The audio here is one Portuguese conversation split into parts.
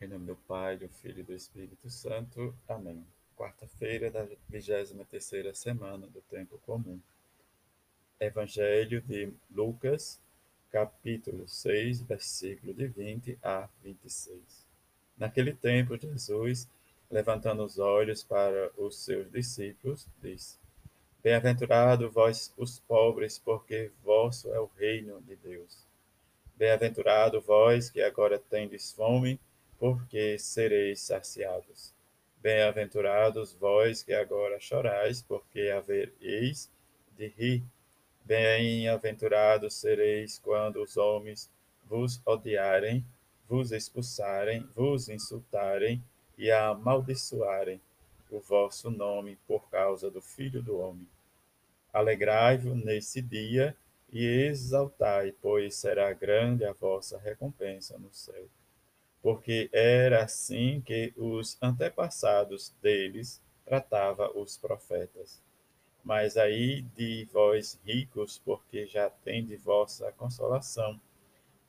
Em nome do Pai, do Filho e do Espírito Santo. Amém. Quarta-feira da 23ª semana do Tempo Comum. Evangelho de Lucas, capítulo 6, versículo de 20 a 26. Naquele tempo, Jesus, levantando os olhos para os seus discípulos, disse: Bem-aventurado vós os pobres, porque vosso é o reino de Deus. Bem-aventurado vós que agora tendes fome, porque sereis saciados. Bem-aventurados vós que agora chorais, porque havereis de rir. Bem-aventurados sereis quando os homens vos odiarem, vos expulsarem, vos insultarem e amaldiçoarem o vosso nome por causa do Filho do Homem. Alegrai-vos nesse dia e exaltai, pois será grande a vossa recompensa no céu porque era assim que os antepassados deles tratava os profetas. Mas aí de vós ricos, porque já tendes vossa consolação.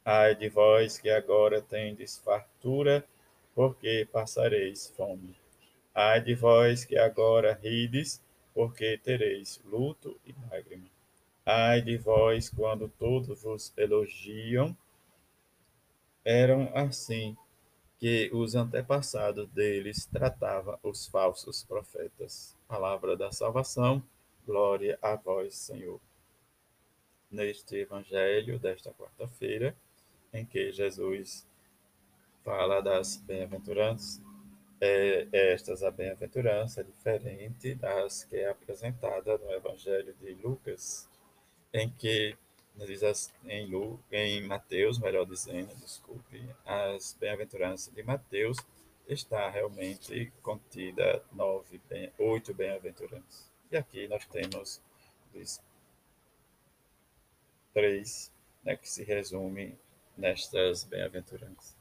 Ai de vós que agora tendes fartura, porque passareis fome. Ai de vós que agora rides, porque tereis luto e lágrima. Ai de vós quando todos vos elogiam, eram assim que os antepassados deles tratavam os falsos profetas. Palavra da salvação, glória a vós, Senhor. Neste evangelho desta quarta-feira, em que Jesus fala das bem-aventuranças, é, estas a bem-aventurança diferente das que é apresentada no evangelho de Lucas, em que em, Lu, em Mateus, melhor dizendo, desculpe, as bem-aventuranças de Mateus está realmente contida nove, bem, oito bem-aventuranças. E aqui nós temos diz, três né, que se resume nestas bem-aventuranças.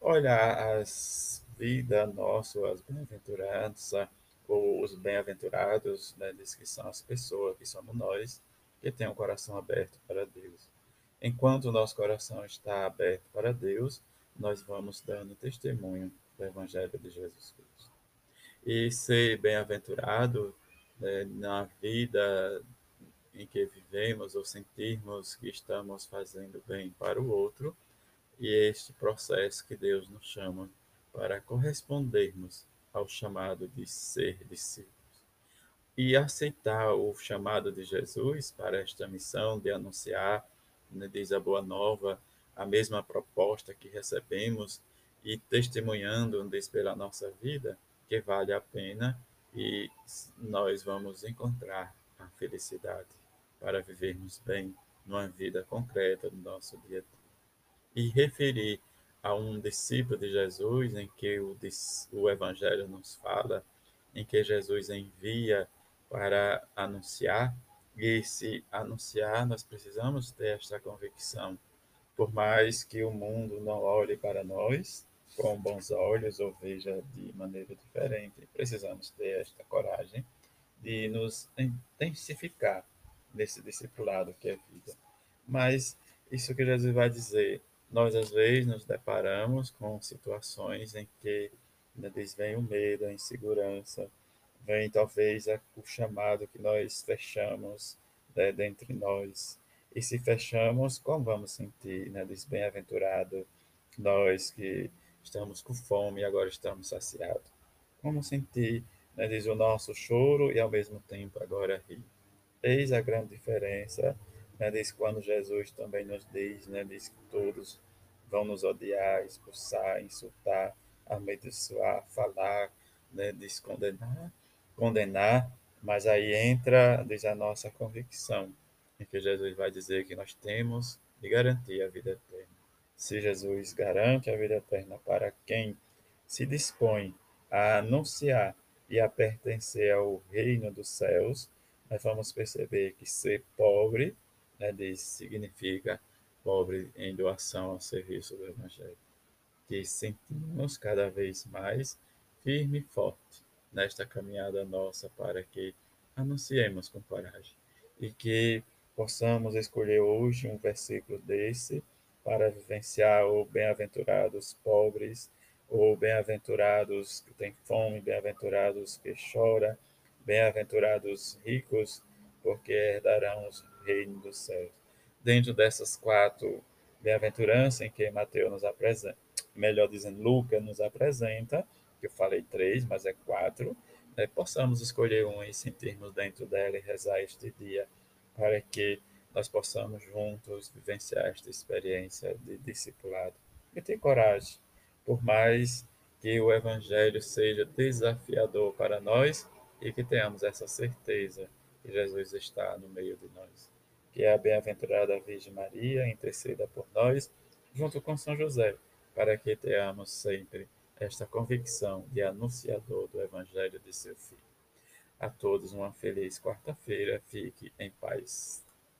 Olha as vidas nossas, as bem-aventuranças, ou os bem-aventurados, né, diz que são as pessoas, que somos nós, que tem o um coração aberto para Deus. Enquanto o nosso coração está aberto para Deus, nós vamos dando testemunho do Evangelho de Jesus Cristo. E ser bem-aventurado né, na vida em que vivemos ou sentirmos que estamos fazendo bem para o outro, e este processo que Deus nos chama para correspondermos ao chamado de ser discípulo e aceitar o chamado de Jesus para esta missão de anunciar, né, diz a Boa Nova, a mesma proposta que recebemos e testemunhando, diz pela nossa vida, que vale a pena e nós vamos encontrar a felicidade para vivermos bem numa vida concreta no nosso dia a dia. E referir a um discípulo de Jesus em que o, o Evangelho nos fala, em que Jesus envia para anunciar, e se anunciar, nós precisamos ter esta convicção. Por mais que o mundo não olhe para nós com bons olhos ou veja de maneira diferente, precisamos ter esta coragem de nos intensificar nesse discipulado que é vida. Mas isso que Jesus vai dizer, nós às vezes nos deparamos com situações em que ainda vem o medo, a insegurança, vem talvez o chamado que nós fechamos né, dentre nós. E se fechamos, como vamos sentir? Né? Diz bem-aventurado nós que estamos com fome e agora estamos saciados. Como sentir, né, diz o nosso choro e ao mesmo tempo agora rir. Eis a grande diferença, né, diz quando Jesus também nos diz, né, diz que todos vão nos odiar, expulsar, insultar, amaldiçoar, falar, né, diz condenar mas aí entra, diz a nossa convicção, em que Jesus vai dizer que nós temos de garantir a vida eterna. Se Jesus garante a vida eterna para quem se dispõe a anunciar e a pertencer ao reino dos céus, nós vamos perceber que ser pobre, né, diz, significa pobre em doação ao serviço do Evangelho. Que sentimos cada vez mais firme e forte nesta caminhada nossa para que anunciemos com coragem e que possamos escolher hoje um versículo desse para vivenciar o bem-aventurados pobres ou bem-aventurados que têm fome, bem-aventurados que choram, bem-aventurados ricos, porque herdarão o reino dos céus. Dentro dessas quatro bem-aventuranças em que Mateus nos apresenta, melhor dizendo, Lucas nos apresenta, que eu falei três, mas é quatro, né, possamos escolher uma e sentirmos dentro dela e rezar este dia para que nós possamos juntos vivenciar esta experiência de discipulado. E ter coragem, por mais que o Evangelho seja desafiador para nós e que tenhamos essa certeza que Jesus está no meio de nós. Que a bem-aventurada Virgem Maria interceda por nós, junto com São José, para que tenhamos sempre esta convicção de anunciador do Evangelho de seu Filho. A todos uma feliz quarta-feira. Fique em paz.